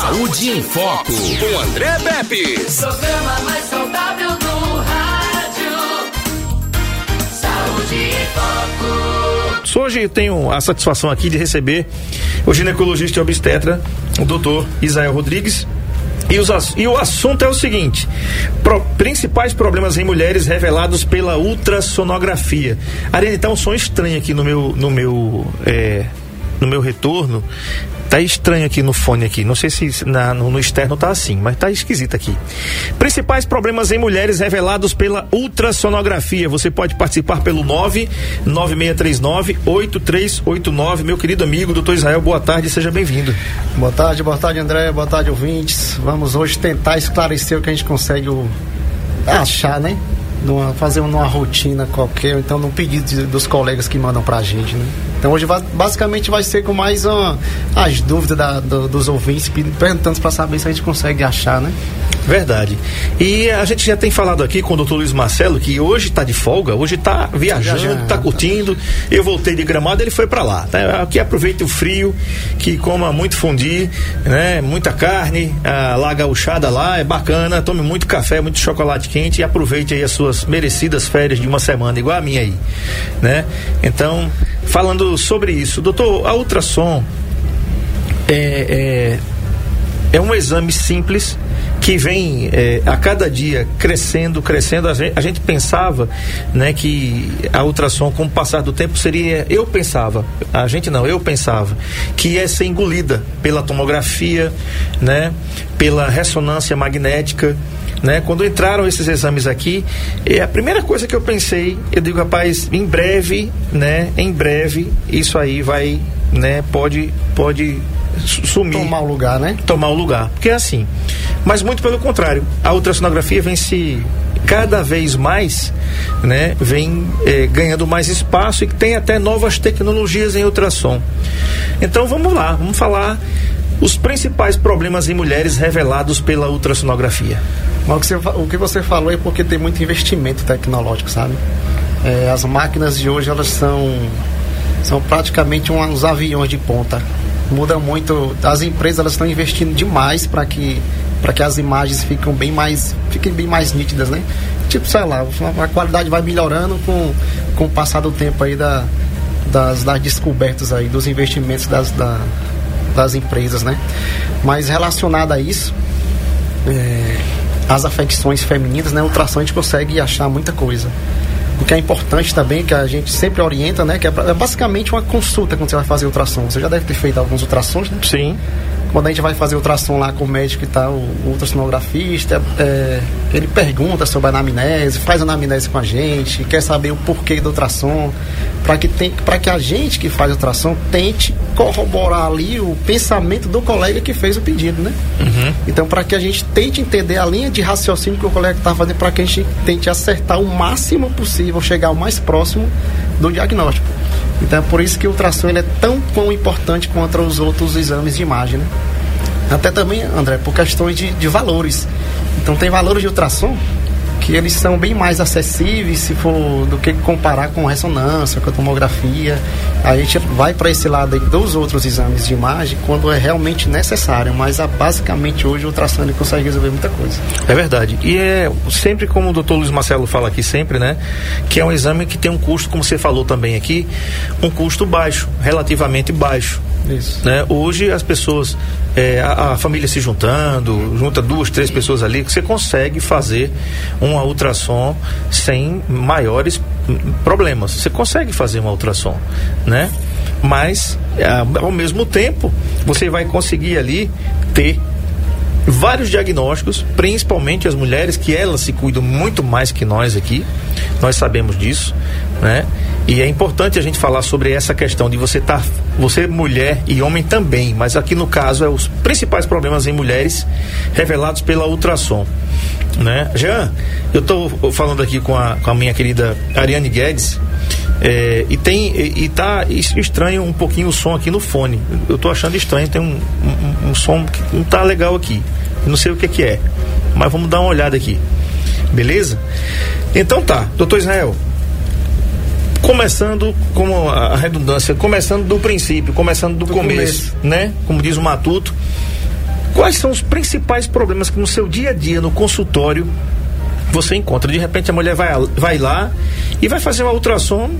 Saúde em Foco, com André Pepe. Programa mais saudável do rádio. Saúde em Foco. Hoje eu tenho a satisfação aqui de receber o ginecologista e obstetra, o doutor Isael Rodrigues. E, os, e o assunto é o seguinte: pro- principais problemas em mulheres revelados pela ultrassonografia. Ariane, tá um som estranho aqui no meu, no meu, é, no meu retorno. Tá estranho aqui no fone aqui. Não sei se na- no, no externo tá assim, mas tá esquisito aqui. Principais problemas em mulheres revelados pela ultrassonografia. Você pode participar pelo 99639 8389. Meu querido amigo, doutor Israel, boa tarde, seja bem-vindo. Boa tarde, boa tarde André, boa tarde ouvintes. Vamos hoje tentar esclarecer o que a gente consegue achar, né? Numa, fazer numa rotina qualquer, então num pedido de- dos colegas que mandam pra gente, né? Então hoje vai- basicamente vai ser com mais uma, as dúvidas da- do- dos ouvintes, perguntando para saber se a gente consegue achar, né? Verdade. E a gente já tem falado aqui com o doutor Luiz Marcelo que hoje está de folga, hoje está viajando, Viajando. está curtindo. Eu voltei de gramado, ele foi para lá. Tá? Aqui aproveite o frio, que coma muito fundi, né? muita carne, a lá gauchada lá, é bacana. Tome muito café, muito chocolate quente e aproveite aí as suas merecidas férias de uma semana, igual a minha aí. Né? Então, falando sobre isso, doutor, a ultrassom é, é, é um exame simples que vem é, a cada dia crescendo, crescendo. A gente, a gente pensava né, que a ultrassom, com o passar do tempo, seria. Eu pensava, a gente não, eu pensava, que ia ser engolida pela tomografia, né, pela ressonância magnética. Né? Quando entraram esses exames aqui, é a primeira coisa que eu pensei, eu digo, rapaz, em breve, né? Em breve, isso aí vai, né? Pode, pode su- sumir Tomar o lugar, né? tomar o lugar. Porque é assim. Mas muito pelo contrário, a ultrassonografia vem se cada vez mais, né, vem eh, ganhando mais espaço e tem até novas tecnologias em ultrassom. Então vamos lá, vamos falar os principais problemas em mulheres revelados pela ultrassonografia. O que, você, o que você falou é porque tem muito investimento tecnológico, sabe? É, as máquinas de hoje, elas são, são praticamente uns aviões de ponta. Muda muito. As empresas elas estão investindo demais para que, para que as imagens fiquem bem mais, fiquem bem mais nítidas, né? Tipo, sei lá, a qualidade vai melhorando com, com o passar do tempo aí da, das, das descobertas aí, dos investimentos das, da, das empresas, né? Mas relacionado a isso, é, as afecções femininas, né? Ultrassom a gente consegue achar muita coisa. O que é importante também, que a gente sempre orienta, né? Que é, é basicamente uma consulta quando você vai fazer ultrassom. Você já deve ter feito alguns ultrassons, né? Sim. Quando a gente vai fazer ultrassom lá com o médico e tal, o ultrassonografista, é, ele pergunta sobre a anamnese, faz a anamnese com a gente, quer saber o porquê do ultrassom, para que, tem- que a gente que faz ultrassom tente corroborar ali o pensamento do colega que fez o pedido, né? Então, para que a gente tente entender a linha de raciocínio que o colega está fazendo, para que a gente tente acertar o máximo possível, chegar o mais próximo do diagnóstico. Então, é por isso que o ultrassom ele é tão, tão importante quanto os outros exames de imagem, né? Até também, André, por questões de, de valores. Então, tem valores de ultrassom que eles são bem mais acessíveis se for do que comparar com ressonância, com a tomografia. A gente vai para esse lado dos outros exames de imagem quando é realmente necessário, mas ah, basicamente hoje o ultrassom consegue resolver muita coisa. É verdade. E é sempre como o doutor Luiz Marcelo fala aqui sempre, né? Que é um exame que tem um custo, como você falou também aqui, um custo baixo, relativamente baixo. Isso. Né? Hoje as pessoas, é, a, a família se juntando, junta duas, três pessoas ali, que você consegue fazer uma ultrassom sem maiores problemas. Você consegue fazer uma ultrassom, né? Mas ao mesmo tempo você vai conseguir ali ter vários diagnósticos, principalmente as mulheres, que elas se cuidam muito mais que nós aqui. Nós sabemos disso, né? E é importante a gente falar sobre essa questão de você estar, você mulher e homem também, mas aqui no caso é os principais problemas em mulheres revelados pela ultrassom, né? Jean, eu estou falando aqui com a, com a minha querida Ariane Guedes, é, e tem e, e tá es- estranho um pouquinho o som aqui no fone. Eu tô achando estranho, tem um, um, um som que não tá legal aqui. Eu não sei o que que é, mas vamos dar uma olhada aqui. Beleza? Então tá, doutor Israel. Começando, como a redundância, começando do princípio, começando do, Do começo, né? Como diz o Matuto. Quais são os principais problemas que no seu dia a dia, no consultório, você encontra? De repente a mulher vai, vai lá e vai fazer uma ultrassom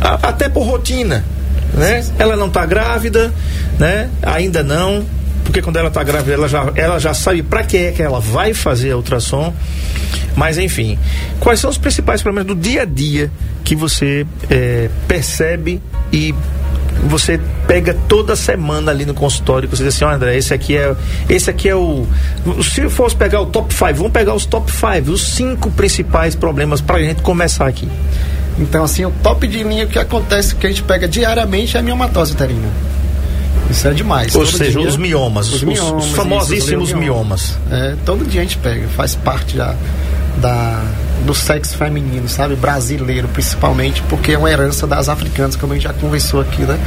a, até por rotina, né? Ela não está grávida, né? Ainda não, porque quando ela está grávida ela já, ela já sabe para que é que ela vai fazer a ultrassom. Mas enfim, quais são os principais problemas do dia a dia que você é, percebe e você pega toda semana ali no consultório, você diz assim, oh, André, esse aqui é esse aqui é o se fosse pegar o top 5, vamos pegar os top 5, os cinco principais problemas para a gente começar aqui. Então, assim, o top de linha que acontece, que a gente pega diariamente é a miomatose uterina. Isso é demais. Ou todo seja, dia, os miomas, os, miomas, os famosíssimos isso, os miomas. É, todo dia a gente pega, faz parte já da, do sexo feminino, sabe? Brasileiro, principalmente, porque é uma herança das africanas, como a gente já conversou aqui, né?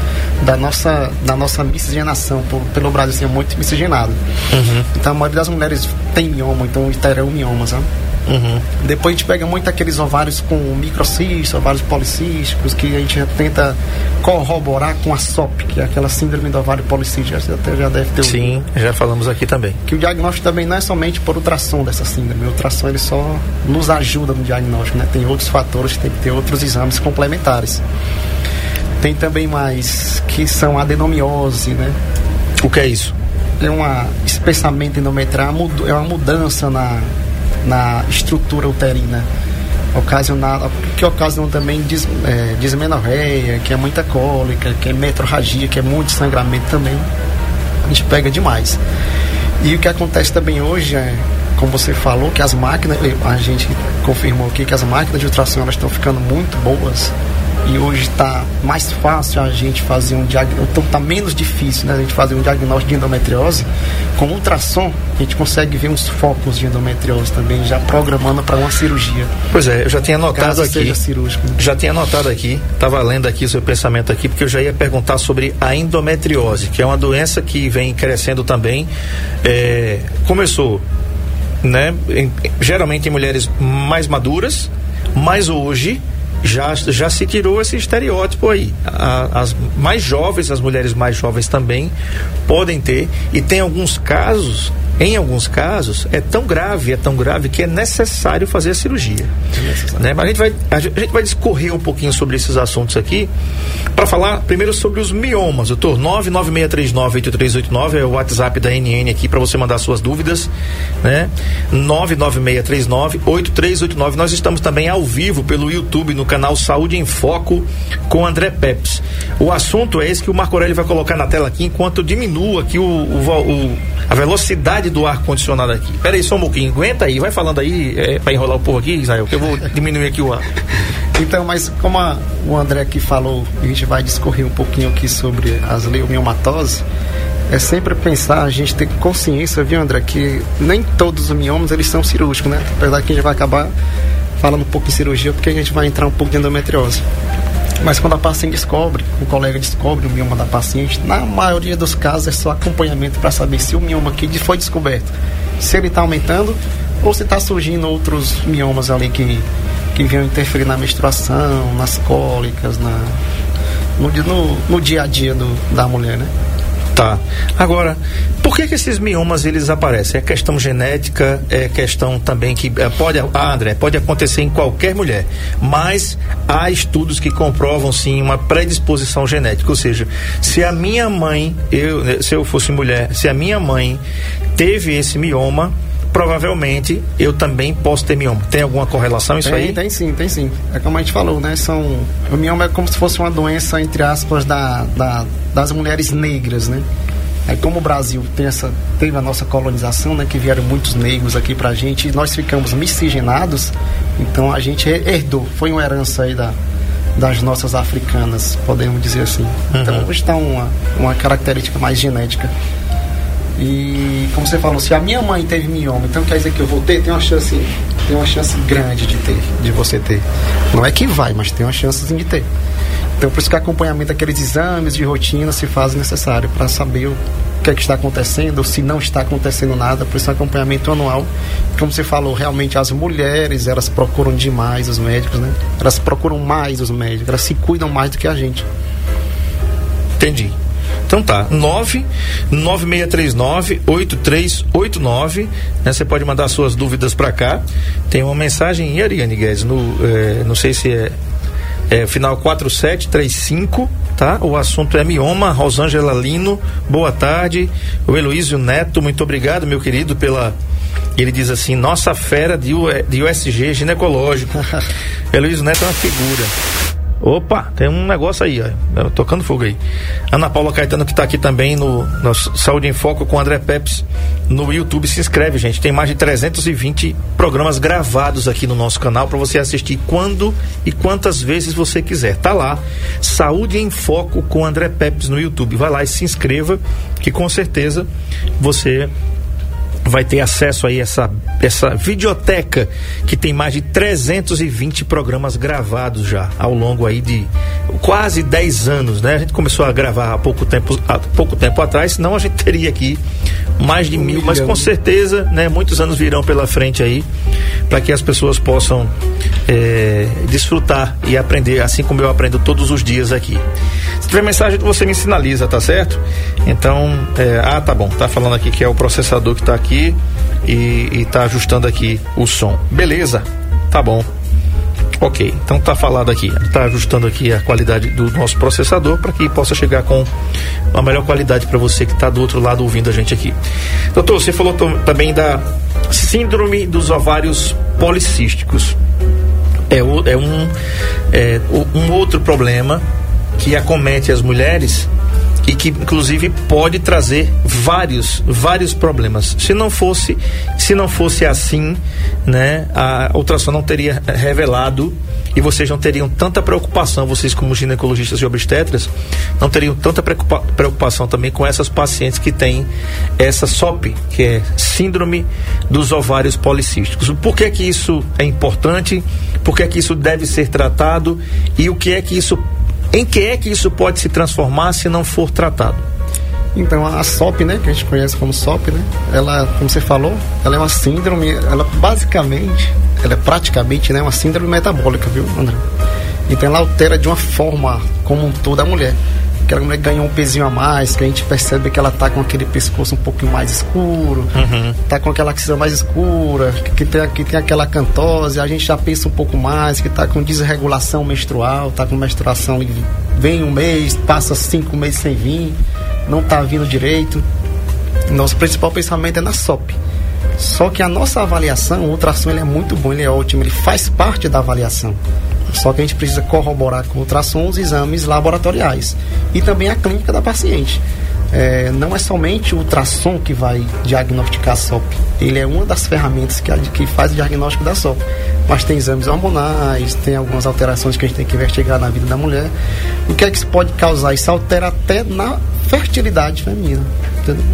Da nossa, da nossa miscigenação, por, pelo Brasil ser muito miscigenado. Uhum. Então a maioria das mulheres tem mioma, então terão mioma, sabe? Uhum. Depois a gente pega muito aqueles ovários com microcistos, ovários policísticos, que a gente tenta corroborar com a SOP, que é aquela síndrome do ovário policístico. Você até já deve ter Sim, já falamos aqui também. Que o diagnóstico também não é somente por ultrassom dessa síndrome. O ultrassom ele só nos ajuda no diagnóstico, né? Tem outros fatores, tem que ter outros exames complementares. Tem também mais que são adenomiose, né? O que é isso? É um espessamento endometrial, é uma mudança na na estrutura uterina ocasionada, que ocasionam também dis, é, dismenorreia, que é muita cólica, que é metrorragia, que é muito sangramento também. A gente pega demais. E o que acontece também hoje é, como você falou, que as máquinas, a gente confirmou aqui que as máquinas de ultrassom elas estão ficando muito boas e hoje está mais fácil a gente fazer um diagnóstico, então está menos difícil né, a gente fazer um diagnóstico de endometriose. Com ultrassom, a gente consegue ver uns focos de endometriose também, já programando para uma cirurgia. Pois é, eu já tinha anotado aqui. Cirúrgico. Já tinha anotado aqui, estava lendo aqui o seu pensamento aqui, porque eu já ia perguntar sobre a endometriose, que é uma doença que vem crescendo também. É, começou, né, em, geralmente em mulheres mais maduras, mas hoje já, já se tirou esse estereótipo aí. A, as mais jovens, as mulheres mais jovens também podem ter, e tem alguns casos em alguns casos, é tão grave, é tão grave que é necessário fazer a cirurgia. É né? Mas a gente, vai, a gente vai discorrer um pouquinho sobre esses assuntos aqui, para falar primeiro sobre os miomas. Doutor, 996398389 é o WhatsApp da NN aqui para você mandar suas dúvidas, né? 996398389. Nós estamos também ao vivo pelo YouTube no canal Saúde em Foco com André Peps. O assunto é esse que o Marco Aurélio vai colocar na tela aqui enquanto diminua aqui o, o, o a velocidade do ar condicionado aqui. Pera aí só um pouquinho, aguenta aí, vai falando aí é, para enrolar o povo aqui, Israel, que eu vou diminuir aqui o ar. Então, mas como a, o André aqui falou, a gente vai discorrer um pouquinho aqui sobre as leumiomatoses, é sempre pensar, a gente ter consciência, viu, André, que nem todos os miomas eles são cirúrgicos, né? Apesar que a gente vai acabar falando um pouco de cirurgia, porque a gente vai entrar um pouco de endometriose. Mas quando a paciente descobre, o colega descobre o mioma da paciente, na maioria dos casos é só acompanhamento para saber se o mioma aqui foi descoberto, se ele está aumentando ou se está surgindo outros miomas ali que, que vêm interferir na menstruação, nas cólicas, na, no, no, no dia a dia do, da mulher, né? Tá. Agora, por que, que esses miomas eles aparecem? É questão genética, é questão também que é, pode, ah, André, pode acontecer em qualquer mulher, mas há estudos que comprovam sim uma predisposição genética, ou seja, se a minha mãe, eu, se eu fosse mulher, se a minha mãe teve esse mioma, provavelmente eu também posso ter mioma. Tem alguma correlação isso tem, aí? Tem sim, tem sim. É como a gente falou, né? São, o mioma é como se fosse uma doença, entre aspas, da, da das mulheres negras, né? Aí como o Brasil tem essa, teve a nossa colonização, né, que vieram muitos negros aqui pra gente, e nós ficamos miscigenados, então a gente herdou, foi uma herança aí da, das nossas africanas, podemos dizer assim. Então uhum. hoje está uma, uma característica mais genética. E como você falou, se a minha mãe teve mioma, então quer dizer que eu vou ter, tem uma chance, tem uma chance grande de ter, de você ter. Não é que vai, mas tem uma chance de ter. Então por isso que o acompanhamento daqueles exames de rotina se faz necessário para saber o que é que está acontecendo, ou se não está acontecendo nada, por isso o acompanhamento anual. Como você falou, realmente as mulheres, elas procuram demais os médicos, né? Elas procuram mais os médicos, elas se cuidam mais do que a gente. Entendi. Então tá, 9 9639 8389. Né? Você pode mandar suas dúvidas para cá. Tem uma mensagem em Ariane Guedes, no, é, não sei se é, é final 4735, tá? O assunto é mioma, Rosângela Lino, boa tarde. O Heloísio Neto, muito obrigado, meu querido, pela ele diz assim: nossa fera de, U, de USG ginecológico. Heloísio Neto é uma figura. Opa, tem um negócio aí, ó, tocando fogo aí. Ana Paula Caetano que está aqui também no, no, Saúde em Foco com André Peps no YouTube. Se inscreve, gente. Tem mais de 320 programas gravados aqui no nosso canal para você assistir quando e quantas vezes você quiser. Tá lá, Saúde em Foco com André Peps no YouTube. Vai lá e se inscreva, que com certeza você vai ter acesso aí a essa, essa videoteca que tem mais de 320 programas gravados já ao longo aí de quase 10 anos, né? A gente começou a gravar há pouco tempo, há pouco tempo atrás, senão a gente teria aqui mais de um mil, milhão. mas com certeza, né? Muitos anos virão pela frente aí para que as pessoas possam é, desfrutar e aprender, assim como eu aprendo todos os dias aqui. Se tiver mensagem, você me sinaliza, tá certo? Então, é, ah, tá bom, tá falando aqui que é o processador que tá aqui e, e tá ajustando aqui o som. Beleza, tá bom. Ok, então tá falado aqui, tá ajustando aqui a qualidade do nosso processador para que possa chegar com a melhor qualidade para você que está do outro lado ouvindo a gente aqui. Doutor, você falou também da síndrome dos ovários policísticos. É, o, é, um, é um outro problema que acomete as mulheres e que inclusive pode trazer vários vários problemas. Se não fosse se não fosse assim, né, a ultrassom não teria revelado e vocês não teriam tanta preocupação, vocês como ginecologistas e obstetras, não teriam tanta preocupação também com essas pacientes que têm essa SOP, que é síndrome dos ovários policísticos. Por que que isso é importante? Por que que isso deve ser tratado? E o que é que isso em que é que isso pode se transformar se não for tratado? Então, a SOP, né, que a gente conhece como SOP, né, ela, como você falou, ela é uma síndrome, ela basicamente, ela é praticamente, né, uma síndrome metabólica, viu, André? Então, ela altera de uma forma como um todo a mulher aquela mulher ganhou um pezinho a mais, que a gente percebe que ela tá com aquele pescoço um pouquinho mais escuro, uhum. tá com aquela axila mais escura, que, tem, que tem aquela cantose, a gente já pensa um pouco mais, que tá com desregulação menstrual, tá com menstruação, vem um mês, passa cinco meses sem vir, não tá vindo direito. Nosso principal pensamento é na SOP. Só que a nossa avaliação, o ultrassom ele é muito bom, ele é ótimo, ele faz parte da avaliação. Só que a gente precisa corroborar com ultrassom os exames laboratoriais e também a clínica da paciente. É, não é somente o ultrassom que vai diagnosticar a SOP, ele é uma das ferramentas que, que faz o diagnóstico da SOP. Mas tem exames hormonais, tem algumas alterações que a gente tem que investigar na vida da mulher. O que é que isso pode causar? Isso altera até na fertilidade feminina.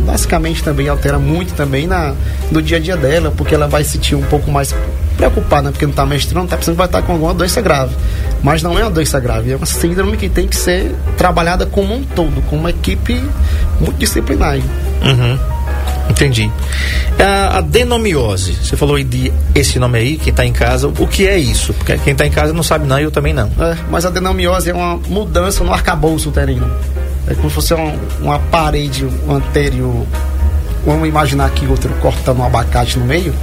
Basicamente também altera muito também na, no dia a dia dela, porque ela vai sentir um pouco mais preocupada, porque não está menstruando, está pensando que vai estar com alguma doença grave. Mas não é uma doença grave, é uma síndrome que tem que ser trabalhada como um todo, com uma equipe multidisciplinar. Uhum. Entendi. A adenomiose, você falou aí de esse nome aí, quem está em casa, o que é isso? Porque quem está em casa não sabe não, eu também não. É, mas a adenomiose é uma mudança no arcabouço uterino. É como se fosse uma, uma parede anterior. Vamos imaginar que outro cortando um abacate no meio.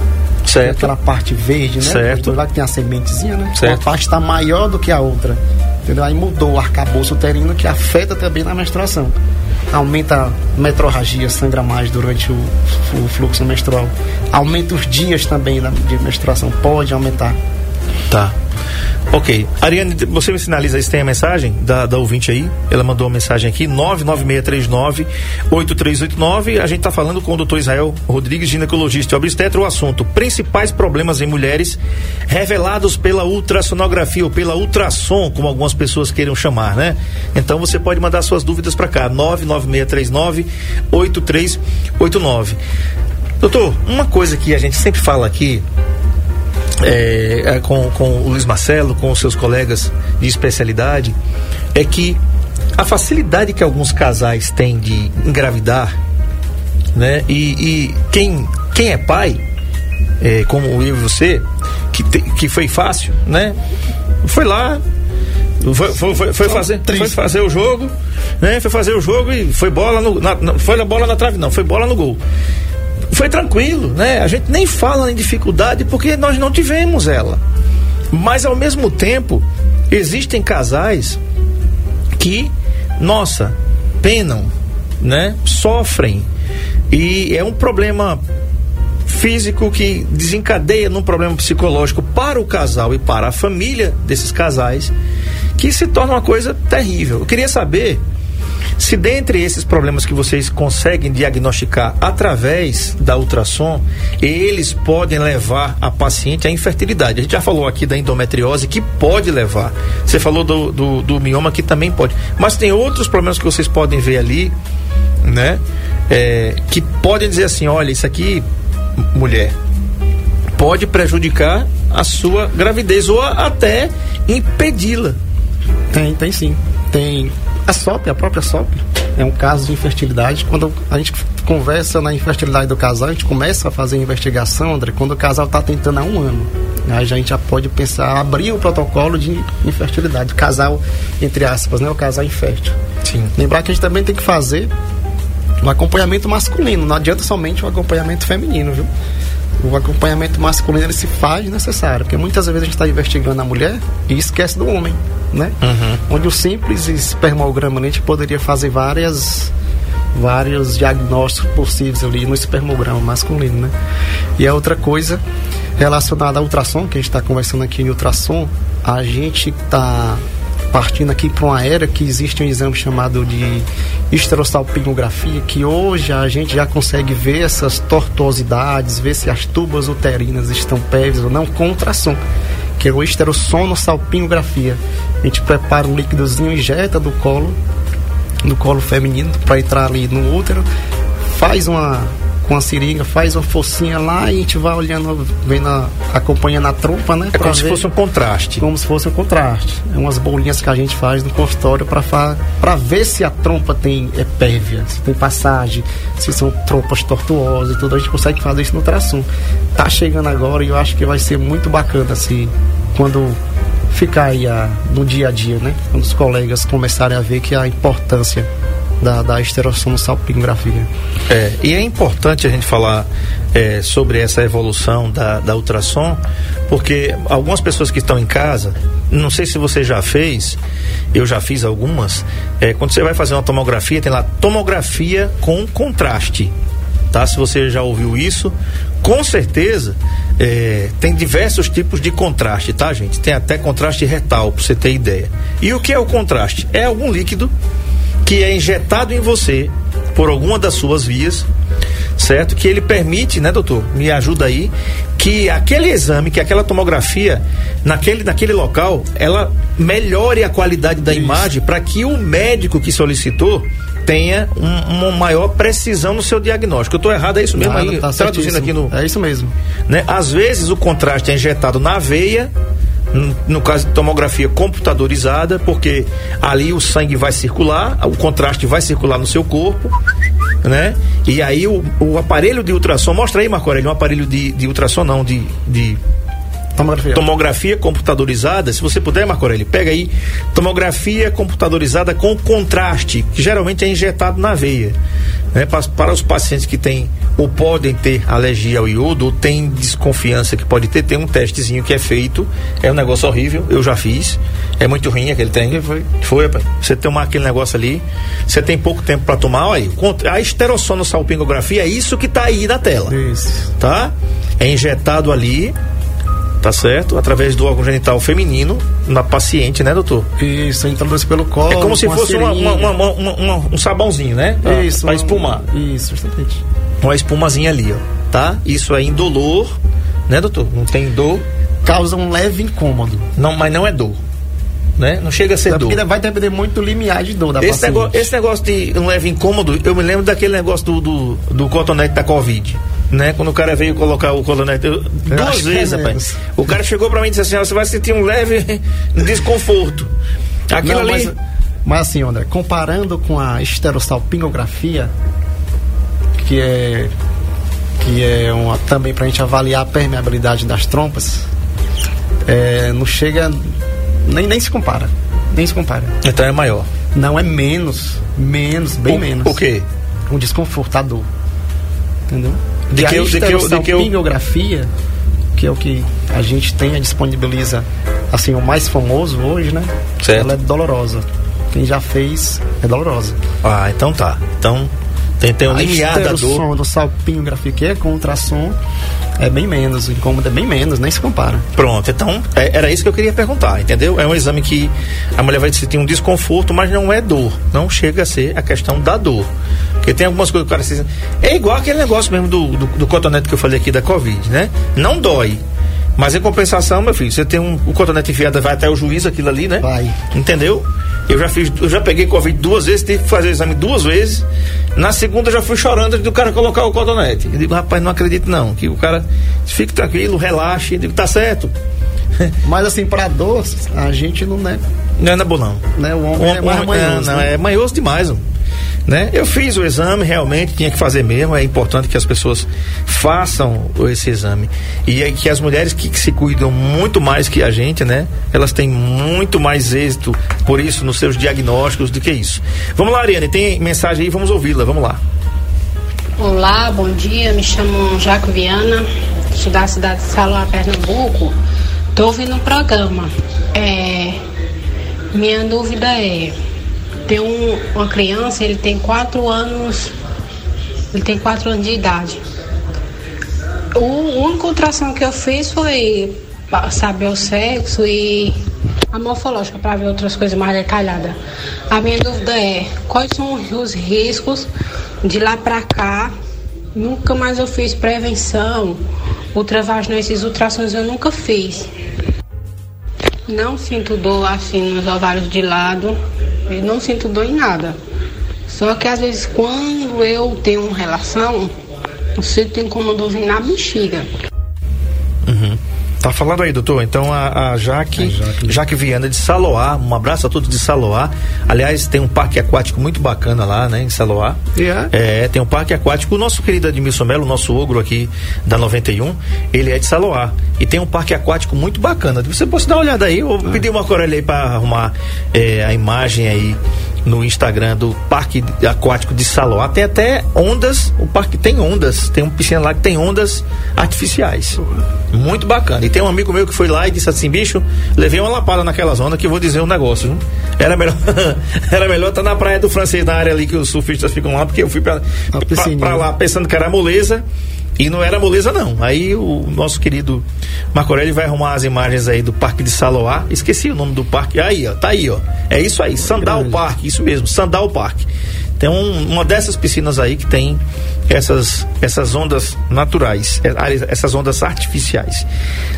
Certo. Aquela parte verde, né? Certo. Lá que tem a sementezinha, né? Certo. Uma parte está maior do que a outra. Entendeu? Aí mudou o arcabouço uterino que afeta também na menstruação. Aumenta a metrorragia, sangra mais durante o, o fluxo menstrual. Aumenta os dias também de menstruação, pode aumentar. Tá. Ok. Ariane, você me sinaliza se tem a mensagem da, da ouvinte aí. Ela mandou uma mensagem aqui, 99639-8389. A gente está falando com o doutor Israel Rodrigues, ginecologista e obstetra, o assunto principais problemas em mulheres revelados pela ultrassonografia ou pela ultrassom, como algumas pessoas queiram chamar, né? Então você pode mandar suas dúvidas para cá, 99639-8389. Doutor, uma coisa que a gente sempre fala aqui é, é, com, com o Luiz Marcelo, com os seus colegas de especialidade, é que a facilidade que alguns casais têm de engravidar, né? E, e quem, quem é pai, é, como eu e você, que, te, que foi fácil, né? Foi lá, Foi, foi, foi, foi fazer, foi fazer o jogo, né? Foi fazer o jogo e foi bola no. na- não foi bola na trave, não, foi bola no gol. Foi tranquilo, né? A gente nem fala em dificuldade porque nós não tivemos ela. Mas ao mesmo tempo, existem casais que, nossa, penam, né? Sofrem. E é um problema físico que desencadeia num problema psicológico para o casal e para a família desses casais, que se torna uma coisa terrível. Eu queria saber se dentre esses problemas que vocês conseguem diagnosticar através da ultrassom, eles podem levar a paciente à infertilidade. A gente já falou aqui da endometriose que pode levar. Você falou do, do, do mioma que também pode. Mas tem outros problemas que vocês podem ver ali, né? É, que podem dizer assim, olha, isso aqui, mulher, pode prejudicar a sua gravidez ou até impedi-la. Tem, tem sim. Tem a SOP, a própria SOP, é um caso de infertilidade. Quando a gente conversa na infertilidade do casal, a gente começa a fazer investigação, André, quando o casal está tentando há um ano. Aí a gente já pode pensar, abrir o protocolo de infertilidade. Casal, entre aspas, né? O casal infértil. Sim. Lembrar que a gente também tem que fazer um acompanhamento masculino, não adianta somente o acompanhamento feminino, viu? O acompanhamento masculino ele se faz necessário, porque muitas vezes a gente está investigando a mulher e esquece do homem, né? Onde o simples espermograma a gente poderia fazer várias vários diagnósticos possíveis ali no espermograma masculino, né? E a outra coisa relacionada ao ultrassom, que a gente está conversando aqui em ultrassom, a gente está partindo aqui para uma era que existe um exame chamado de esterossalpingografia, que hoje a gente já consegue ver essas tortuosidades, ver se as tubas uterinas estão pévias ou não com ultrassom, que é o esterossonossalpingografia. A gente prepara um líquidozinho, injeta do colo, do colo feminino, para entrar ali no útero, faz uma com a seringa, faz uma focinha lá e a gente vai olhando, vendo, a- acompanhando a trompa, né? É como se ver- fosse um contraste. como se fosse um contraste. É umas bolinhas que a gente faz no consultório para ver se a trompa tem é pérvia, se tem passagem, se são trompas tortuosas e tudo. A gente consegue fazer isso no ultrassom. Tá chegando agora e eu acho que vai ser muito bacana assim, quando ficar aí a, no dia a dia, né? Quando os colegas começarem a ver que a importância da, da esterossonossalpingografia. É, e é importante a gente falar é, sobre essa evolução da, da ultrassom, porque algumas pessoas que estão em casa, não sei se você já fez, eu já fiz algumas, é, quando você vai fazer uma tomografia, tem lá tomografia com contraste. Tá? Se você já ouviu isso, com certeza é, tem diversos tipos de contraste, tá, gente? Tem até contraste retal, pra você ter ideia. E o que é o contraste? É algum líquido que é injetado em você por alguma das suas vias, certo? Que ele permite, né, doutor? Me ajuda aí, que aquele exame, que aquela tomografia, naquele, naquele local, ela melhore a qualidade da imagem para que o médico que solicitou tenha um- uma maior precisão no seu diagnóstico. Eu estou errado, é isso mesmo Nada, aí, tá traduzindo certíssimo. aqui no É isso mesmo. né? Às vezes o contraste é injetado na veia, no caso de tomografia computadorizada, porque ali o sangue vai circular, o contraste vai circular no seu corpo, né? E aí o, o aparelho de ultrassom, mostra aí, Marco Aurélio, um aparelho de, de ultrassom não, de, de Tomografia. tomografia computadorizada, se você puder, Marco Aurélio, pega aí tomografia computadorizada com contraste, que geralmente é injetado na veia. Né? Para, para os pacientes que têm ou podem ter alergia ao iodo, ou têm desconfiança que pode ter, tem um testezinho que é feito. É um negócio horrível, eu já fiz. É muito ruim aquele trem. Foi, foi. Você tomar aquele negócio ali, você tem pouco tempo para tomar, olha aí. A esterossonossalpingografia é isso que está aí na tela Isso. tá? É injetado ali, tá certo? Através do órgão genital feminino na paciente, né, doutor? Isso, introduz pelo colo. É como se fosse uma- uma- uma- um sabãozinho, né? Pra, Isso. pra um- espumar. Isso, justamente. Uma espumazinha ali, ó, tá? Isso é indolor, né, doutor? Não tem dor, Causa um leve incômodo. não, mas não é dor, né? Não chega a ser É dor. vai depender muito do limiar de dor da Esse paciente. negócio, esse negócio de um leve incômodo, eu me lembro daquele negócio do, do, do cotonete da Covid. Né? Quando o cara veio colocar o cotonete. eu- duas é vezes, rapaz. O cara chegou pra mim e disse assim: ó, você vai sentir um leve desconforto. Aquilo Não, ali. mas, mas assim, André, comparando com a esterossalpingografia, que é que é uma, também para a gente avaliar a permeabilidade das trompas, é, não chega nem, nem se compara. nem se compara. Então é maior. Não é menos, menos, bem o, menos. O quê? Um desconforto, a dor. Entendeu? De que a eu- de que eu- de que eu- pinguografia, que é o que a gente tem, a disponibiliza, assim, o mais famoso hoje, né? Certo. Ela é dolorosa. Quem já fez é dolorosa. Ah, então tá. Então tem, tem um limiar da dor. som do salpingografia, que é com ultrassom, é bem menos. O incômodo é bem menos, nem se compara. Pronto, então é- era isso que eu queria perguntar, entendeu? É um exame que a mulher vai sentir um desconforto, mas não é dor. Não chega a ser a questão da dor. Porque tem algumas coisas que o cara se... É igual aquele negócio mesmo do, do, do cotonete que eu falei aqui da Covid, né? Não dói. Mas em compensação, meu filho, você tem um, o cotonete enfiado, vai até o juiz aquilo ali, né? Vai. Entendeu? Eu já fiz, eu já peguei Covid duas vezes, tive que fazer o exame duas vezes. Na segunda eu já fui chorando do cara colocar o cotonete. Eu digo, rapaz, não acredito não. Que o cara fique tranquilo, relaxe. Eu digo, tá certo. Mas assim, para dor, a gente não é. Não é boa, não. Né? O homem é mais manhoso, não, né? é manhoso demais. ó. Né? Eu fiz o exame, realmente tinha que fazer mesmo. É importante que as pessoas façam esse exame. E aí que as mulheres que, que se cuidam muito mais que a gente, né? Elas têm muito mais êxito por isso nos seus diagnósticos do que isso. Vamos lá, Ariane, tem mensagem aí, vamos ouvi-la, vamos lá. Olá, bom dia. Me chamo Jaco Viana, sou da cidade de Saloá, Pernambuco. Estou ouvindo o programa. É, minha dúvida é: tem um- uma criança, ele tem quatro anos, ele tem quatro anos de idade. O único ultrassom que eu fiz foi saber o sexo e a morfológica para ver outras coisas mais detalhadas. A minha dúvida é quais são os riscos de lá para cá. Nunca mais eu fiz prevenção, ultravaginal, esses ultrassons eu nunca fiz. Não sinto dor assim nos ovários de lado, eu não sinto dor em nada. Só que às vezes quando eu tenho uma relação, eu sinto incômodozinho na bexiga. Tá falando aí, doutor. Então a, a Jaque, A Jaque. Jaque Viana de Saloá, um abraço a todos de Saloá. Aliás, tem um parque aquático muito bacana lá, né, em Saloá. E é? É, tem um parque aquático. O nosso querido Admilson Melo, nosso ogro aqui da 91, ele é de Saloá. E tem um parque aquático muito bacana. Você pode dar uma olhada aí, eu pedi uma Corelli aí pra arrumar é, a imagem aí no Instagram do Parque Aquático de Saloá. Tem até ondas, o parque tem ondas, tem uma piscina lá que tem ondas artificiais. Muito bacana. E tem um amigo meu que foi lá e disse assim, bicho, levei uma lapada naquela zona que eu vou dizer um negócio. Viu? Era melhor era melhor estar na praia do francês, na área ali que os surfistas ficam lá, porque eu fui pra lá pensando que era moleza. E não era moleza, não. Aí o nosso querido Marco Aurélio vai arrumar as imagens aí do Parque de Saloá. Esqueci o nome do parque. Aí, ó, tá aí, ó. É isso aí, Sandal. Park, isso mesmo, Sandal Park. Tem um- uma dessas piscinas aí que tem essas, essas ondas naturais, é, essas ondas artificiais.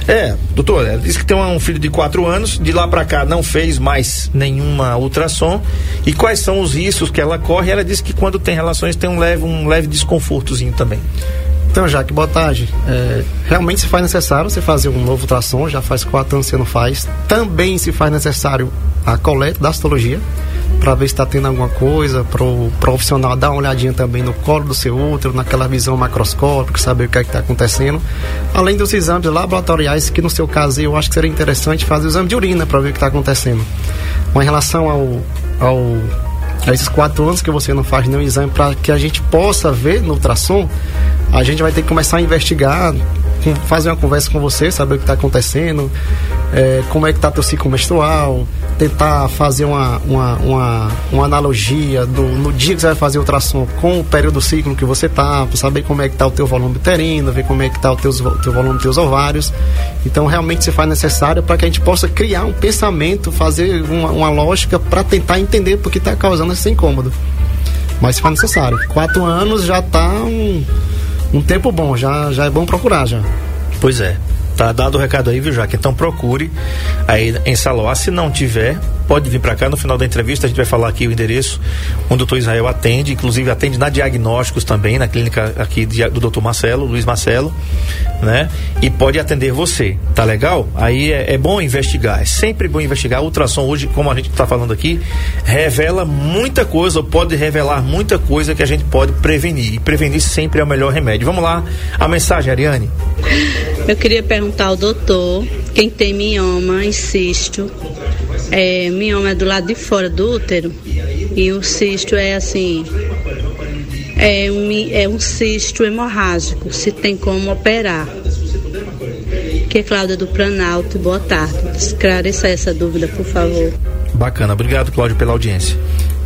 É, doutor, ela disse que tem um filho de 4 anos, de lá pra cá não fez mais nenhuma ultrassom. E quais são os riscos que ela corre? Ela disse que quando tem relações tem um leve, um leve desconfortozinho também. Então, Jaque, boa tarde. É, realmente se faz necessário você fazer um novo ultrassom, já faz quatro anos que você não faz. Também se faz necessário a coleta da citologia, para ver se está tendo alguma coisa, para o profissional dar uma olhadinha também no colo do seu útero, naquela visão macroscópica, saber o que é está acontecendo. Além dos exames laboratoriais, que no seu caso eu acho que seria interessante fazer o exame de urina para ver o que está acontecendo. Com relação ao, ao esses quatro anos que você não faz nenhum exame para que a gente possa ver no ultrassom, a gente vai ter que começar a investigar, fazer uma conversa com você, saber o que está acontecendo, é, como é que está teu ciclo menstrual, tentar fazer uma, uma, uma, uma analogia do, no dia que você vai fazer o ultrassom com o período do ciclo que você está, para saber como é que está o teu volume uterino, ver como é que está o teus, vo- teu volume dos teus ovários. Então, realmente se faz necessário para que a gente possa criar um pensamento, fazer uma, uma lógica para tentar entender por que está causando esse incômodo. Mas se for necessário. Quatro anos já está um, um tempo bom, já, já é bom procurar já. Pois é. Tá dado o recado aí, viu, Jaque? Então procure aí em Saloá. Se não tiver, pode vir para cá. No final da entrevista a gente vai falar aqui o endereço onde o doutor Israel atende, inclusive atende na diagnósticos também, na clínica aqui do doutor Marcelo, Luiz Marcelo, né? E pode atender você, tá legal? Aí é, é bom investigar, é sempre bom investigar. O ultrassom hoje, como a gente está falando aqui, revela muita coisa, ou pode revelar muita coisa que a gente pode prevenir. E prevenir sempre é o melhor remédio. Vamos lá, a mensagem, Ariane. Eu queria perguntar ao doutor quem tem mioma, insisto, É, mioma é do lado de fora do útero e o cisto é assim. É um, é um cisto hemorrágico, se tem como operar. Que é Cláudia do Planalto, boa tarde. Esclareça essa dúvida, por favor. Bacana, obrigado Cláudio pela audiência.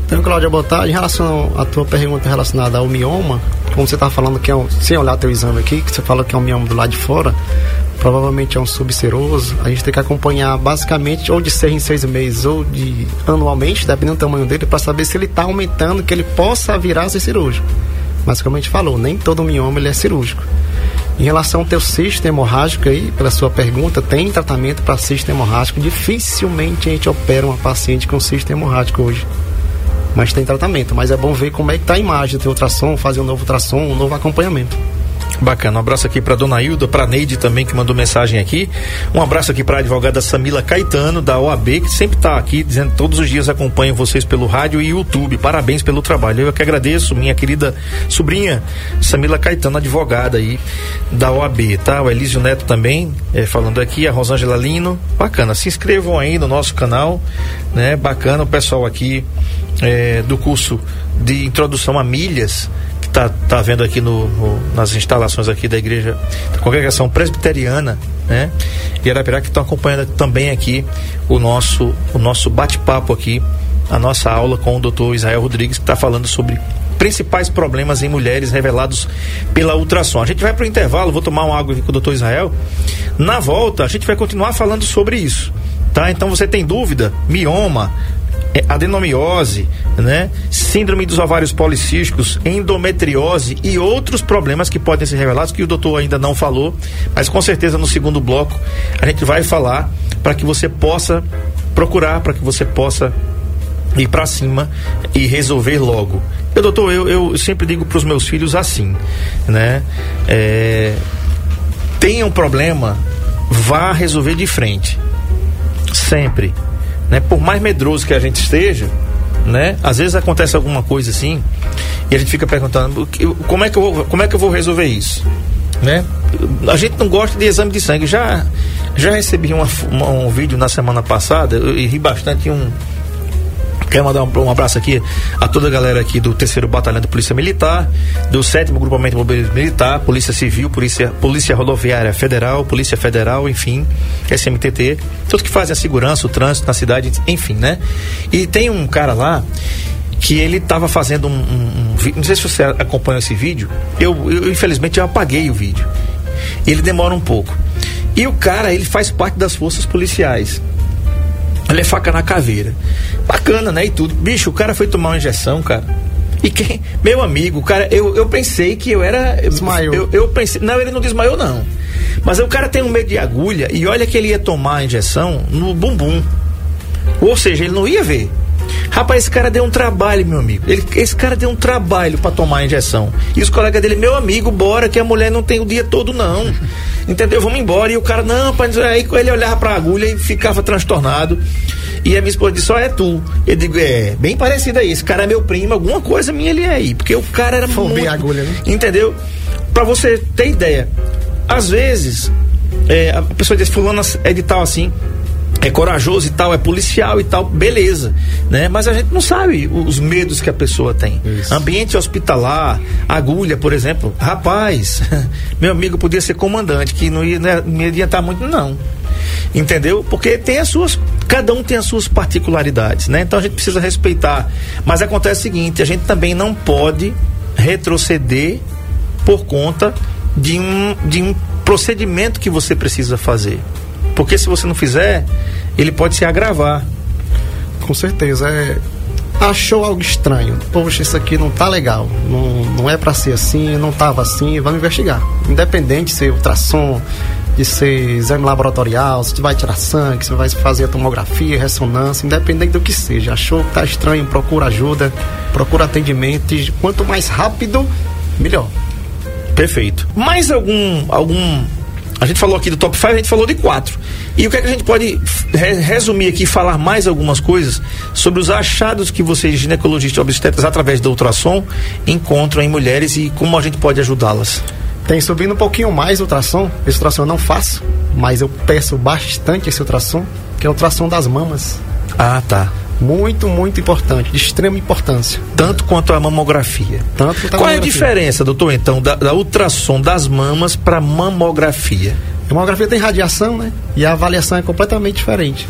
Então, Cláudia, boa tarde. Em relação à tua pergunta relacionada ao mioma, como você está falando que é um, sem olhar teu exame aqui, que você fala que é um mioma do lado de fora, provavelmente é um subseroso. A gente tem que acompanhar basicamente ou de seis em seis meses ou de anualmente, dependendo do tamanho dele, para saber se ele está aumentando, que ele possa virar ser cirúrgico. Mas como a gente falou, nem todo mioma ele é cirúrgico. Em relação ao teu cisto hemorrágico aí, pela sua pergunta, tem tratamento para cisto hemorrágico. Dificilmente a gente opera uma paciente com cisto hemorrágico hoje mas tem tratamento. Mas é bom ver como é que tá a imagem do ultrassom, fazer um novo ultrassom, um novo acompanhamento. Bacana. Um abraço aqui para dona Hilda, para Neide também que mandou mensagem aqui. Um abraço aqui para a advogada Samila Caetano da OAB, que sempre está aqui dizendo todos os dias acompanha vocês pelo rádio e YouTube. Parabéns pelo trabalho. Eu que agradeço, minha querida sobrinha Samila Caetano, advogada aí da OAB, tá? O Elísio Neto também é, falando aqui, a Rosângela Lino. Bacana. Se inscrevam aí no nosso canal, né? Bacana o pessoal aqui é, do curso de introdução a milhas que tá, vendo aqui no, no, nas instalações aqui da igreja da congregação presbiteriana né e Arapiraca que estão acompanhando também aqui o nosso o nosso bate-papo aqui a nossa aula com o doutor Israel Rodrigues que está falando sobre principais problemas em mulheres revelados pela ultrassom. A gente vai para o intervalo, vou tomar uma água aqui com o doutor Israel. Na volta, a gente vai continuar falando sobre isso. Tá? Então você tem dúvida? Mioma, é, adenomiose, né? síndrome dos ovários policísticos, endometriose e outros problemas que podem ser revelados que o doutor ainda não falou, mas com certeza no segundo bloco a gente vai falar para que você possa procurar, para que você possa ir para cima e resolver logo. Eu, doutor, eu, eu sempre digo para os meus filhos assim, né? É, tenha um problema, vá resolver de frente. Sempre né? Por mais medroso que a gente esteja, né? Às vezes acontece alguma coisa assim e a gente fica perguntando como é que eu vou, como é que eu vou resolver isso, né? A gente não gosta de exame de sangue. Já já recebi uma, uma, um vídeo na semana passada e ri bastante um Quero mandar um, abraço aqui a toda a galera aqui do terceiro batalhão da Polícia Militar, do sétimo grupamento de bombeiros militar, Polícia Civil, Polícia, Polícia Rodoviária Federal, Polícia Federal, enfim, SMTT, todos que fazem a segurança, o trânsito na cidade, enfim, né? E tem um cara lá que ele estava fazendo um, um, um, não sei se você acompanha esse vídeo, eu, eu infelizmente eu apaguei o vídeo. Ele demora um pouco. E o cara, ele faz parte das forças policiais. Ele é faca na caveira. Bacana, né? E tudo. Bicho, o cara foi tomar uma injeção, cara. E quem. Meu amigo, cara, eu, eu pensei que eu era. Desmaiou. Eu, eu pensei. Não, ele não desmaiou, não. Mas o cara tem um medo de agulha e olha que ele ia tomar a injeção no bumbum. Ou seja, ele não ia ver. Rapaz, esse cara deu um trabalho, meu amigo. Ele, esse cara deu um trabalho para tomar a injeção. E os colegas dele, meu amigo, bora, que a mulher não tem o dia todo, não. Entendeu? Vamos embora. E o cara, não, pai, aí ele olhava pra agulha e ficava transtornado. E a minha esposa disse, só é tu. Eu digo, é, bem parecido aí. Esse cara é meu primo, alguma coisa minha ali é aí. Porque o cara era Foi muito. a agulha, né? Entendeu? Pra você ter ideia. Às vezes, é, a pessoa diz, fulano é de tal assim é corajoso e tal, é policial e tal, beleza, né? Mas a gente não sabe os medos que a pessoa tem. Isso. Ambiente hospitalar, agulha, por exemplo, rapaz, meu amigo podia ser comandante, que não ia, né, ia adiantar muito, não. Entendeu? Porque tem as suas, cada um tem as suas particularidades, né? Então a gente precisa respeitar. Mas acontece o seguinte, a gente também não pode retroceder por conta de um, de um procedimento que você precisa fazer. Porque se você não fizer, ele pode se agravar. Com certeza. É, achou algo estranho. Poxa, isso aqui não tá legal. Não, não é para ser assim, não tava assim, vamos investigar. Independente de ser ultrassom, de ser exame laboratorial, se vai tirar sangue, se vai fazer a tomografia, ressonância, independente do que seja. Achou que tá estranho, procura ajuda, procura atendimento. E quanto mais rápido, melhor. Perfeito. Mais algum algum a gente falou aqui do top 5, a gente falou de quatro. E o que, é que a gente pode re resumir aqui, falar mais algumas coisas sobre os achados que vocês, ginecologistas e obstetras, através do ultrassom, encontram em mulheres e como a gente pode ajudá-las? Tem subindo um pouquinho mais o ultrassom. Esse ultrassom eu não faço, mas eu peço bastante esse ultrassom, que é o ultrassom das mamas. Ah, tá. Muito, muito importante, de extrema importância. Tanto quanto a mamografia. Tanto a Qual é a mamografia. diferença, doutor, então, da, da ultrassom das mamas para mamografia? A mamografia tem radiação, né? E a avaliação é completamente diferente.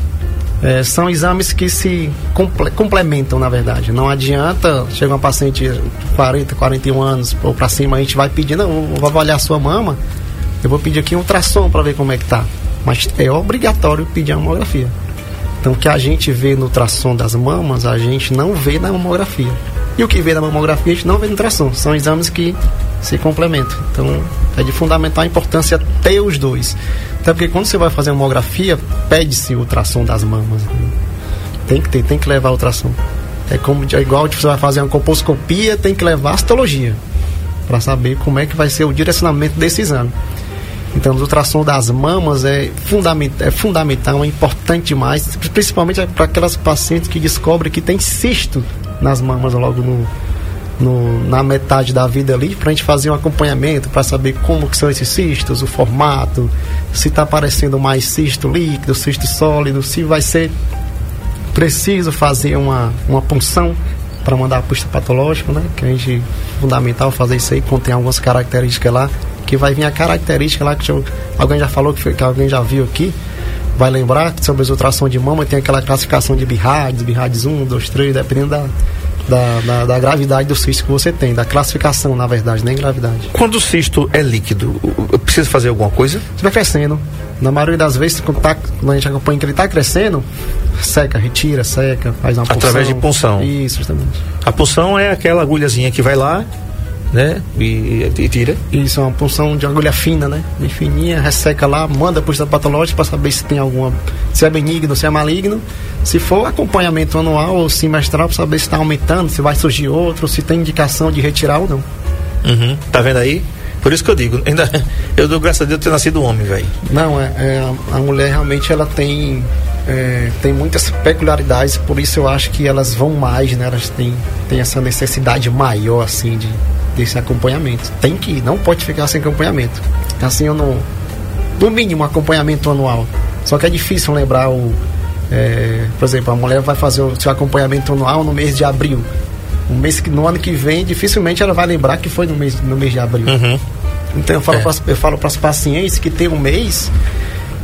É, são exames que se comple- complementam, na verdade. Não adianta, chega uma paciente de 40, 41 anos ou pra cima, a gente vai pedir, não, eu vou avaliar a sua mama, eu vou pedir aqui um ultrassom para ver como é que tá. Mas é obrigatório pedir a mamografia. Então, o que a gente vê no ultrassom das mamas, a gente não vê na mamografia. E o que vê na mamografia, a gente não vê no ultrassom. São exames que se complementam. Então, é de fundamental importância ter os dois. Até porque quando você vai fazer mamografia, pede-se o ultrassom das mamas. né? Tem que ter, tem que levar ultrassom. É como é igual tipo, você vai fazer uma colposcopia, tem que levar astologia para saber como é que vai ser o direcionamento desse exame. Então, o ultrassom das mamas é, fundament, é fundamental, é importante demais, principalmente para aquelas pacientes que descobrem que tem cisto nas mamas logo no, no- na metade da vida ali, para a gente fazer um acompanhamento, para saber como que são esses cistos, o formato, se está aparecendo mais cisto líquido, cisto sólido, se vai ser preciso fazer uma, uma punção para mandar para o patológico, né? Que a gente fundamental fazer isso aí, contém algumas características lá, que vai vir a característica lá que eu- alguém já falou que, que alguém já viu aqui. Vai lembrar que sobre as ultrassom de mama tem aquela classificação de BIRADS, BIRADS 1, 2, 3, dependendo da, da, da, da gravidade do cisto que você tem, da classificação, na verdade, nem gravidade. Quando o cisto é líquido, precisa fazer alguma coisa? Você vai crescendo. Na maioria das vezes, quando, tá, quando a gente acompanha que ele está crescendo, seca, retira, seca, faz uma punção. Através de punção. Isso, justamente. A punção é aquela agulhazinha que vai lá, né? E, e tira. Isso, é uma punção de agulha fina, né? Bem fininha, resseca lá, manda para o estado patológico para saber se tem alguma. se é benigno, se é maligno. Se for acompanhamento anual ou semestral, para saber se está aumentando, se vai surgir outro, se tem indicação de retirar ou não. Uhum. Tá vendo aí? Por isso que eu digo, ainda, eu dou graças a Deus ter nascido homem, velho. Não, é, é, a, mulher realmente ela tem, é, tem muitas peculiaridades, por isso eu acho que elas vão mais, né? Elas têm, têm essa necessidade maior, assim, de, desse acompanhamento. Tem que não pode ficar sem acompanhamento. Assim eu não. No mínimo, acompanhamento anual. Só que é difícil lembrar o. é, por exemplo, a mulher vai fazer o seu acompanhamento anual no mês de abril. Um mês que no ano que vem, dificilmente ela vai lembrar que foi no mês, no mês de abril. Uhum. Então eu falo É. pras- eu falo para as pacientes que tem um mês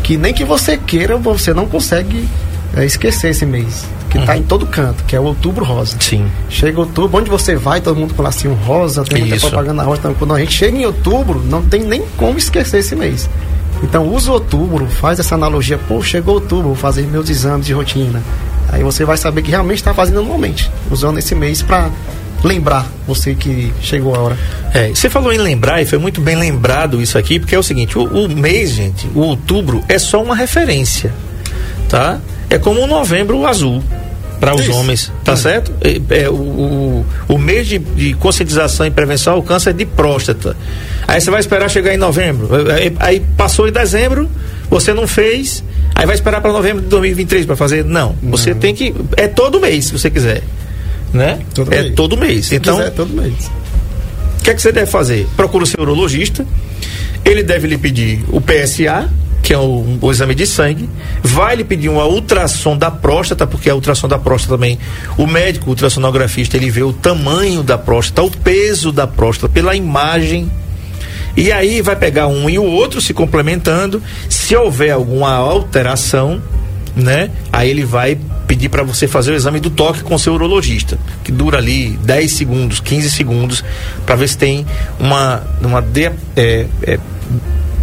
que nem que você queira, você não consegue é, esquecer esse mês. Que está em todo canto, que é o outubro rosa. Sim. Chega outubro, onde você vai, todo mundo com lacinho rosa, tem muita Isso. propaganda rosa. Então, quando a gente chega em outubro, não tem nem como esquecer esse mês. Então usa outubro, faz essa analogia, pô, chegou outubro, vou fazer meus exames de rotina. Aí você vai saber que realmente está fazendo anualmente, usando esse mês para lembrar você que chegou a hora. É, você falou em lembrar, e foi muito bem lembrado isso aqui, porque é o seguinte, o, o mês, gente, o outubro é só uma referência, tá? É como o novembro azul para os Isso. homens, tá certo? É, é, o, o, o mês de, de conscientização e prevenção ao câncer de próstata. Aí você vai esperar chegar em novembro, aí, aí passou em dezembro, você não fez, aí vai esperar para novembro de 2023 para fazer? Não, você tem que é todo mês, se você quiser, né? Todo é mês. todo mês. Se então, quiser, todo mês. o que é que você deve fazer? Procura o seu urologista, ele deve lhe pedir o PSA, que é o, o exame de sangue, vai lhe pedir uma ultrassom da próstata, porque a ultrassom da próstata também, o médico o ultrassonografista, ele vê o tamanho da próstata, o peso da próstata, pela imagem. E aí vai pegar um e o outro se complementando. Se houver alguma alteração, né? Aí ele vai pedir para você fazer o exame do toque com o seu urologista, que dura ali 10 segundos, 15 segundos, para ver se tem uma, uma de- é, é,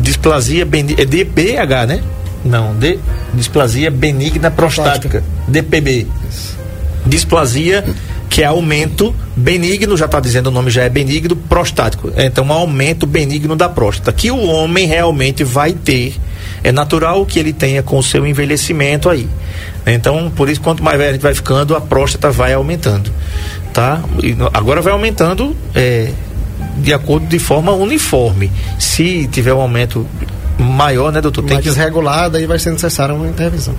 displasia benigna, é DBH, né? Não, de, displasia benigna prostática, DPB. Displasia que é aumento benigno, já está dizendo o nome já é benigno, prostático. Então, um aumento benigno da próstata, que o homem realmente vai ter. É natural que ele tenha com o seu envelhecimento aí. Então, por isso, quanto mais velho a gente vai ficando, a próstata vai aumentando. Tá? E agora vai aumentando é, de acordo de forma uniforme. Se tiver um aumento maior, né, doutor? Tem Mais que desregulada aí vai ser necessária uma intervenção.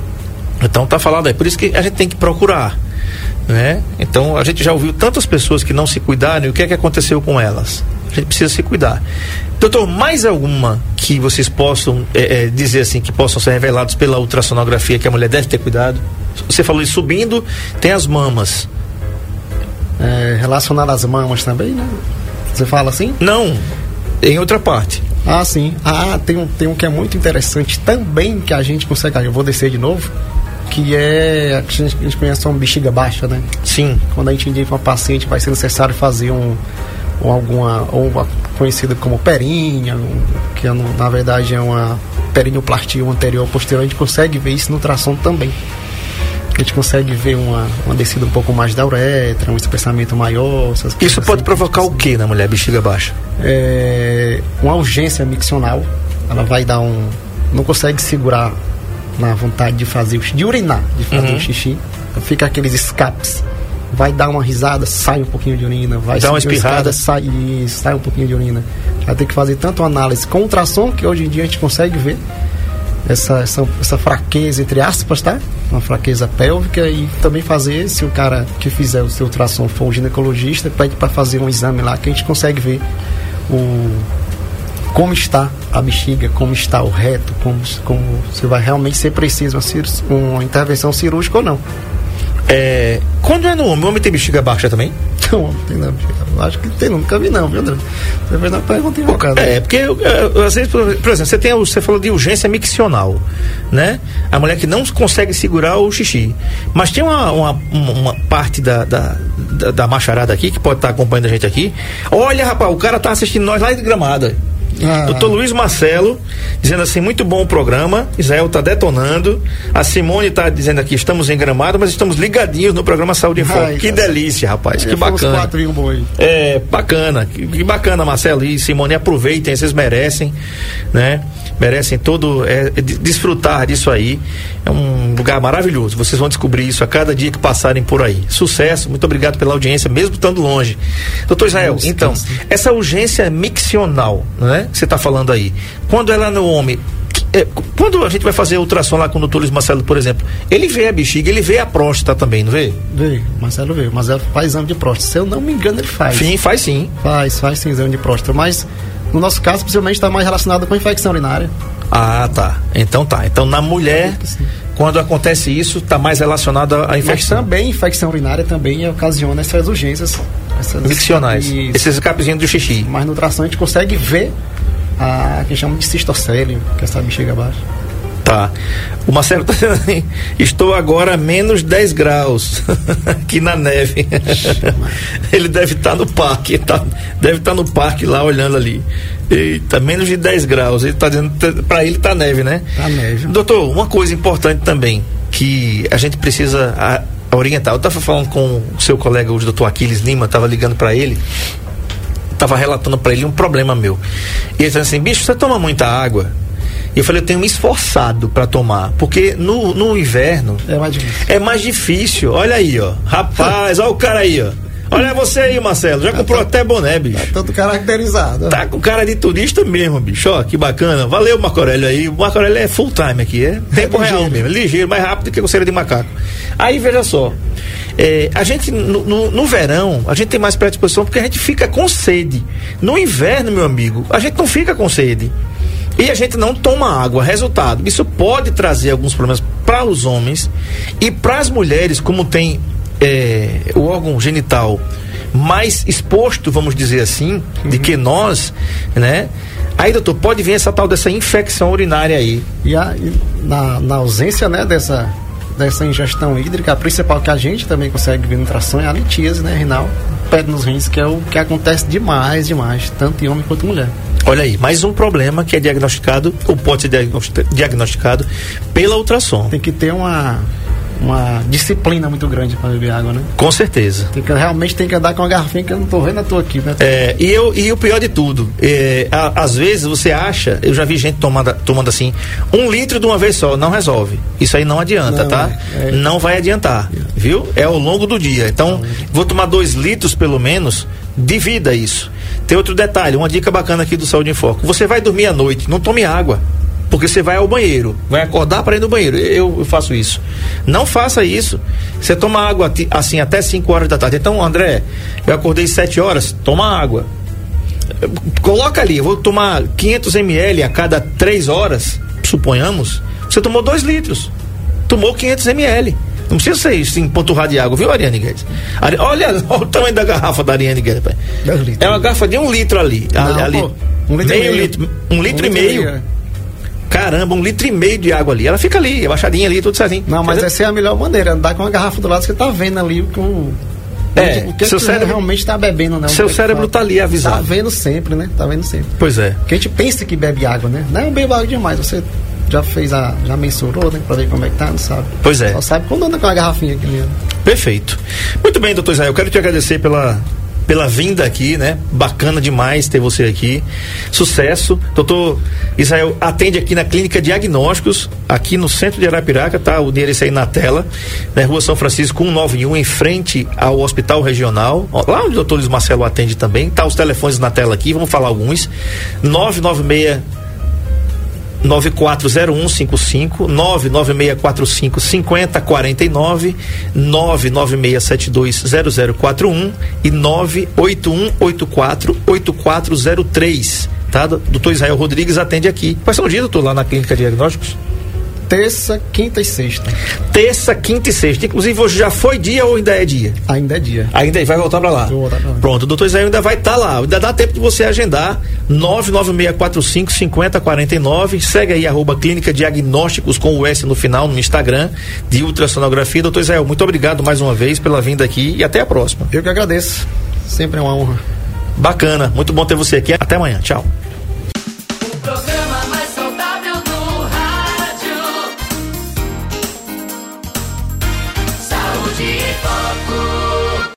então tá falado aí, por isso que a gente tem que procurar, né? Então a gente já ouviu tantas pessoas que não se cuidaram e o que é que aconteceu com elas? A gente precisa se cuidar. Doutor, mais alguma que vocês possam eh, eh, dizer assim, que possam ser revelados pela ultrassonografia que a mulher deve ter cuidado? Você falou isso subindo, tem as mamas. É, relacionado às mamas também, né? Você fala assim? Não, em outra parte. Ah, sim. Ah, tem um, tem um que é muito interessante também que a gente consegue. Eu vou descer de novo. Que é. A gente, a gente conhece uma bexiga baixa, né? Sim. Quando a gente indica uma paciente, vai ser necessário fazer um. Ou alguma. Ou conhecida como perinha, que é, na verdade é uma perinoplastia anterior ou posterior. A gente consegue ver isso no ultrassom também. A gente consegue ver uma, uma descida um pouco mais da uretra, um espessamento maior. Isso pode assim. provocar o que na mulher bexiga baixa? é, uma urgência miccional. Ela vai dar um. Não consegue segurar na vontade de fazer, o xi- de urinar, de fazer Uhum. o xixi. Então fica aqueles escapes. Vai dar uma risada, sai um pouquinho de urina. Vai Dá uma espirrada. escada, sai, sai um pouquinho de urina. Vai ter que fazer tanto análise com ultrassom, que hoje em dia a gente consegue ver essa, essa, essa fraqueza, entre aspas, tá? Uma fraqueza pélvica e também fazer, se o cara que fizer o seu ultrassom for um ginecologista, pede para fazer um exame lá que a gente consegue ver o como está a bexiga, como está o reto, como, como se vai realmente ser preciso uma, uma intervenção cirúrgica ou não. É, quando é no homem, o homem tem bexiga baixa também? Não tem não, acho que tem, nunca vi não, viu, André? Você fez uma pergunta invocada. É, porque eu, eu, às vezes, por exemplo, você tem você falou de urgência miccional, né? A mulher que não consegue segurar o xixi. Mas tem uma, uma, uma parte da, da, da, da macharada aqui, que pode estar acompanhando a gente aqui. Olha, rapaz, o cara tá assistindo nós lá de gramada. Ah. Doutor Luiz Marcelo, dizendo assim, muito bom o programa. Israel tá detonando. A Simone tá dizendo aqui, estamos em gramado, mas estamos ligadinhos no programa Saúde em Foco. Que cara. delícia, rapaz. Que fomos bacana. quatro um boi. É, bacana, que, que bacana, Marcelo e Simone, aproveitem, vocês merecem, né? Merecem todo, é, de- desfrutar disso aí. É um lugar maravilhoso. Vocês vão descobrir isso a cada dia que passarem por aí. Sucesso, muito obrigado pela audiência, mesmo estando longe. Doutor Israel, Nossa, então, essa urgência miccional, né? Que você está falando aí, quando ela é no homem. é, quando a gente vai fazer ultrassom lá com o doutor Luiz Marcelo, por exemplo, ele vê a bexiga, ele vê a próstata também, não vê? Veio, Marcelo veio. Marcelo faz exame de próstata. Se eu não me engano, ele faz. Sim, faz sim. Faz, faz sim exame de próstata. Mas no nosso caso, possivelmente está mais relacionado com infecção urinária. Ah, tá. Então tá. Então na mulher, quando acontece isso, tá mais relacionado à Mas infecção. também infecção urinária também ocasiona essas urgências. Essas, Miccionais. Esses escapezinhos do xixi. Mas no ultrassom a gente consegue ver a que chama de cistocélio, que é essa bexiga baixa. Tá. O Marcelo tá dizendo assim, estou agora a menos 10 graus aqui na neve. ele deve estar no parque, tá, deve estar no parque lá olhando ali. Eita, menos de 10 graus. Ele tá dizendo, para ele tá neve, né? Tá neve. Doutor, uma coisa importante também que a gente precisa a- orientar. Eu estava falando com o seu colega, o doutor Aquiles Lima, estava ligando para ele, estava relatando para ele um problema meu. E ele disse assim: bicho, você toma muita água? E eu falei: eu tenho me esforçado para tomar, porque no, no inverno É mais difícil. é mais difícil. Olha aí, ó. Rapaz, olha o cara aí, ó. Olha você aí, Marcelo. Já comprou até boné, bicho. Todo caracterizado. Tá com cara de turista mesmo, bicho. Ó, que bacana. Valeu, Marco Aurélio aí. O Marco Aurélio é full time aqui, é tempo real ligeiro. mesmo. é Ligeiro, mais rápido que coceira de macaco. Aí, veja só. é, a gente, no, no- no verão, a gente tem mais predisposição porque a gente fica com sede. No inverno, meu amigo, a gente não fica com sede. E a gente não toma água. Resultado, isso pode trazer alguns problemas para os homens e para as mulheres, como tem é, o órgão genital mais exposto, vamos dizer assim, de que nós, né? Aí, doutor, pode vir essa tal dessa infecção urinária aí. E, a- e na, na ausência né, dessa, dessa ingestão hídrica, a principal que a gente também consegue ver no ultrassom é a litíase né, renal, pé nos rins, que é o que acontece demais, demais, tanto em homem quanto em mulher. Olha aí, mais um problema que é diagnosticado, ou pode ser diagnosti- diagnosticado pela ultrassom. Tem que ter uma, uma disciplina muito grande para beber água, né? Com certeza. Tem que, realmente tem que andar com uma garrafinha que eu não tô vendo a tua aqui, né? É, e, eu, e o pior de tudo, é, a- às vezes você acha, eu já vi gente tomando, tomando assim, um litro de uma vez só, não resolve. Isso aí não adianta, Não, tá? é, é. Não vai adiantar, viu? É ao longo do dia. Então, vou tomar dois litros pelo menos, divida isso. Tem outro detalhe, uma dica bacana aqui do Saúde em Foco. Você vai dormir à noite, não tome água. Porque você vai ao banheiro, vai acordar para ir no banheiro. Eu, eu faço isso. Não faça isso. Você toma água assim até 5 horas da tarde. Então, André, eu acordei 7 horas, toma água. Coloca ali, eu vou tomar 500 ml a cada 3 horas, suponhamos. Você tomou 2 litros. Tomou 500 ml. Não precisa ser isso, empanturrar de água, viu, Ariane Guedes? Ari- Olha, olha o tamanho da garrafa da Ariane Guedes. pai. É uma garrafa de um litro ali. Não, ali pô, um litro e meio meio. litro. Um litro e meio. é. Caramba, um litro e meio de água ali. Ela fica ali, abaixadinha ali, tudo certinho. Não, mas essa é a melhor maneira, andar com uma garrafa do lado, você tá vendo ali com. É, o que seu que cérebro- realmente tá bebendo, né? seu cérebro fala. tá ali avisado. Tá vendo sempre, né? Tá vendo sempre. Pois é. Porque a gente pensa que bebe água, né? Não, eu bebo água demais. Você já fez a. já mensurou, né? Pra ver como é que tá, não sabe. Pois é. Só sabe quando anda com a garrafinha aqui mesmo. Perfeito. Muito bem, doutor Israel, quero te agradecer pela, pela vinda aqui, né? Bacana demais ter você aqui. Sucesso. Doutor Israel atende aqui na Clínica Diagnósticos, aqui no centro de Arapiraca, tá? O endereço aí na tela, né? Rua São Francisco 191, em frente ao Hospital Regional. Ó, lá onde o doutor Luiz Marcelo atende também. Tá os telefones na tela aqui, vamos falar alguns. 996 940155 99645 5049 996720041 e 98184 8403 tá? Doutor Israel Rodrigues atende aqui. Quais são os dias, doutor, lá na Clínica Diagnósticos? Terça, quinta e sexta. Terça, quinta e sexta. Inclusive, hoje já foi dia ou ainda é dia? Ainda é dia. Ainda vai voltar pra lá. Vou voltar pra lá. Pronto, o doutor Israel ainda vai estar lá. Ainda dá tempo de você agendar. 99645 5049. Segue aí, arroba Clínica Diagnósticos com o S no final no Instagram de ultrassonografia. Doutor Israel, muito obrigado mais uma vez pela vinda aqui e até a próxima. Eu que agradeço. Sempre é uma honra. Bacana, muito bom ter você aqui. Até amanhã. Tchau.